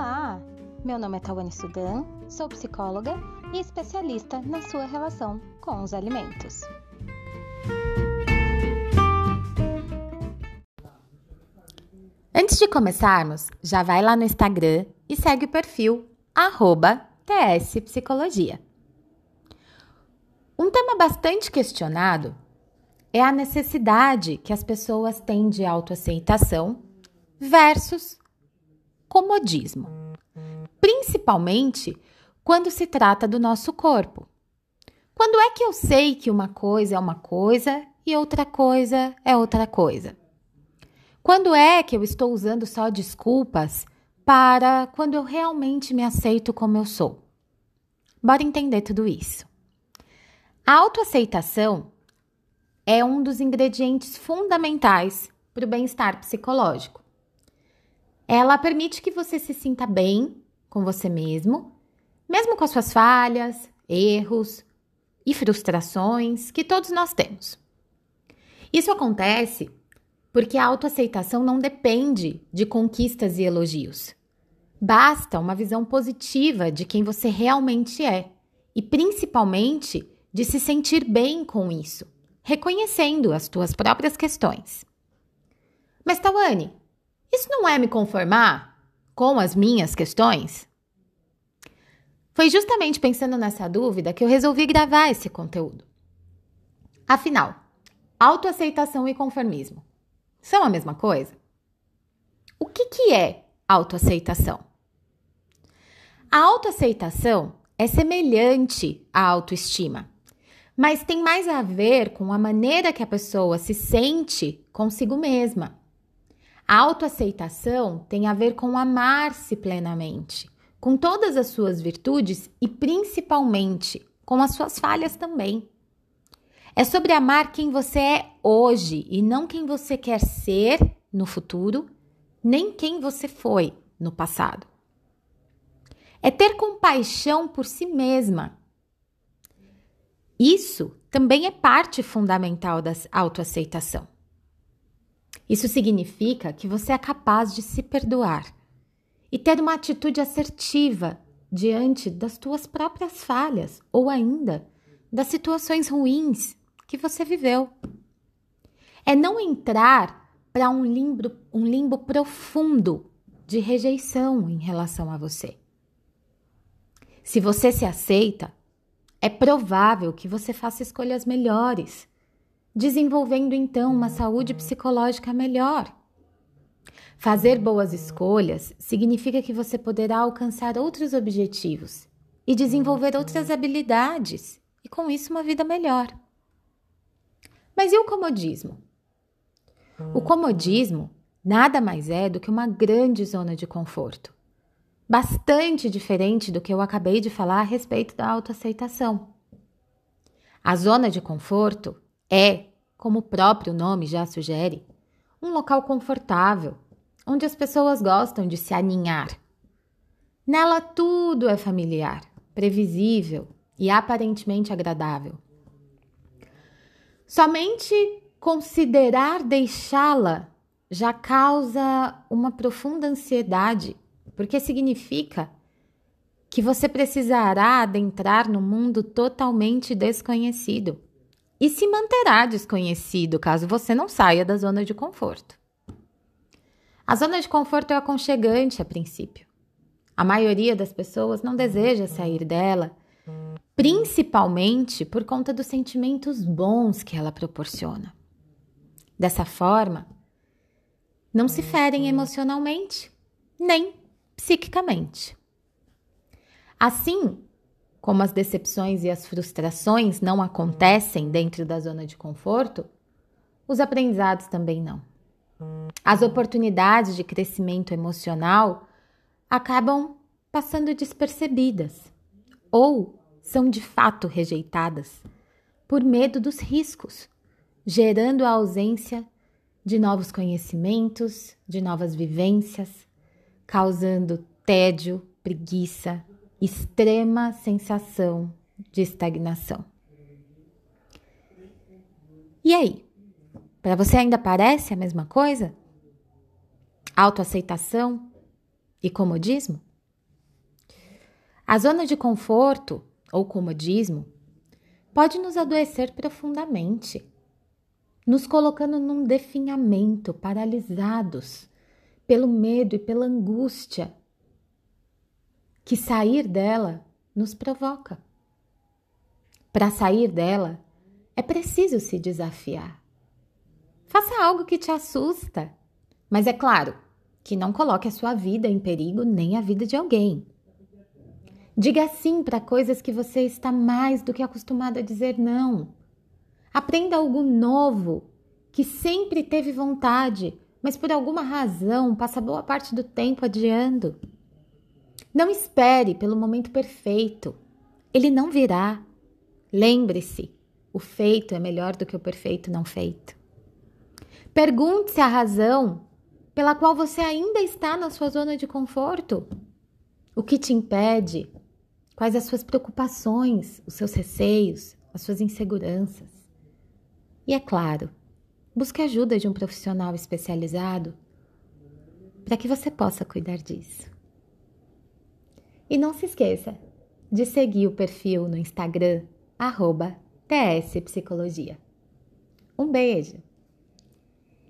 Olá! Meu nome é Tawane Sudan, sou psicóloga e especialista na sua relação com os alimentos. Antes de começarmos, já vai lá no Instagram e segue o perfil TSPsicologia. Um tema bastante questionado é a necessidade que as pessoas têm de autoaceitação versus comodismo, principalmente quando se trata do nosso corpo. Quando é que eu sei que uma coisa é uma coisa e outra coisa é outra coisa? Quando é que eu estou usando só desculpas para quando eu realmente me aceito como eu sou? Bora entender tudo isso. A autoaceitação é um dos ingredientes fundamentais para o bem-estar psicológico. Ela permite que você se sinta bem com você mesmo, mesmo com as suas falhas, erros e frustrações que todos nós temos. Isso acontece porque a autoaceitação não depende de conquistas e elogios. Basta uma visão positiva de quem você realmente é e principalmente de se sentir bem com isso, reconhecendo as tuas próprias questões. Mas Tawane, isso não é me conformar com as minhas questões? Foi justamente pensando nessa dúvida que eu resolvi gravar esse conteúdo. Afinal, autoaceitação e conformismo são a mesma coisa? O que, que é autoaceitação? A autoaceitação é semelhante à autoestima, mas tem mais a ver com a maneira que a pessoa se sente consigo mesma. Autoaceitação tem a ver com amar-se plenamente, com todas as suas virtudes e principalmente com as suas falhas também. É sobre amar quem você é hoje e não quem você quer ser no futuro, nem quem você foi no passado. É ter compaixão por si mesma. Isso também é parte fundamental da autoaceitação. Isso significa que você é capaz de se perdoar e ter uma atitude assertiva diante das tuas próprias falhas ou ainda das situações ruins que você viveu. É não entrar para um limbo, um limbo profundo de rejeição em relação a você. Se você se aceita, é provável que você faça escolhas melhores desenvolvendo então uma saúde psicológica melhor. Fazer boas escolhas significa que você poderá alcançar outros objetivos e desenvolver outras habilidades, e com isso uma vida melhor. Mas e o comodismo? O comodismo nada mais é do que uma grande zona de conforto, bastante diferente do que eu acabei de falar a respeito da autoaceitação. A zona de conforto é, como o próprio nome já sugere, um local confortável, onde as pessoas gostam de se aninhar. Nela tudo é familiar, previsível e aparentemente agradável. Somente considerar deixá-la já causa uma profunda ansiedade, porque significa que você precisará adentrar no mundo totalmente desconhecido e se manterá desconhecido caso você não saia da zona de conforto. A zona de conforto é aconchegante a princípio. A maioria das pessoas não deseja sair dela, principalmente por conta dos sentimentos bons que ela proporciona. Dessa forma, não se ferem emocionalmente, nem psiquicamente. Assim, como as decepções e as frustrações não acontecem dentro da zona de conforto, os aprendizados também não. As oportunidades de crescimento emocional acabam passando despercebidas ou são de fato rejeitadas por medo dos riscos, gerando a ausência de novos conhecimentos, de novas vivências, causando tédio, preguiça, extrema sensação de estagnação. E aí? Para você ainda parece a mesma coisa? Autoaceitação e comodismo? A zona de conforto ou comodismo pode nos adoecer profundamente, nos colocando num definhamento, paralisados pelo medo e pela angústia que sair dela nos provoca. Para sair dela, é preciso se desafiar. Faça algo que te assusta, mas é claro que não coloque a sua vida em perigo nem a vida de alguém. Diga sim para coisas que você está mais do que acostumado a dizer não. Aprenda algo novo que sempre teve vontade, mas por alguma razão passa boa parte do tempo adiando. Não espere pelo momento perfeito. Ele não virá. Lembre-se, o feito é melhor do que o perfeito não feito. Pergunte-se a razão pela qual você ainda está na sua zona de conforto. O que te impede? Quais as suas preocupações, os seus receios, as suas inseguranças? E é claro, busque ajuda de um profissional especializado para que você possa cuidar disso. E não se esqueça de seguir o perfil no Instagram, arroba TS Psicologia. Um beijo!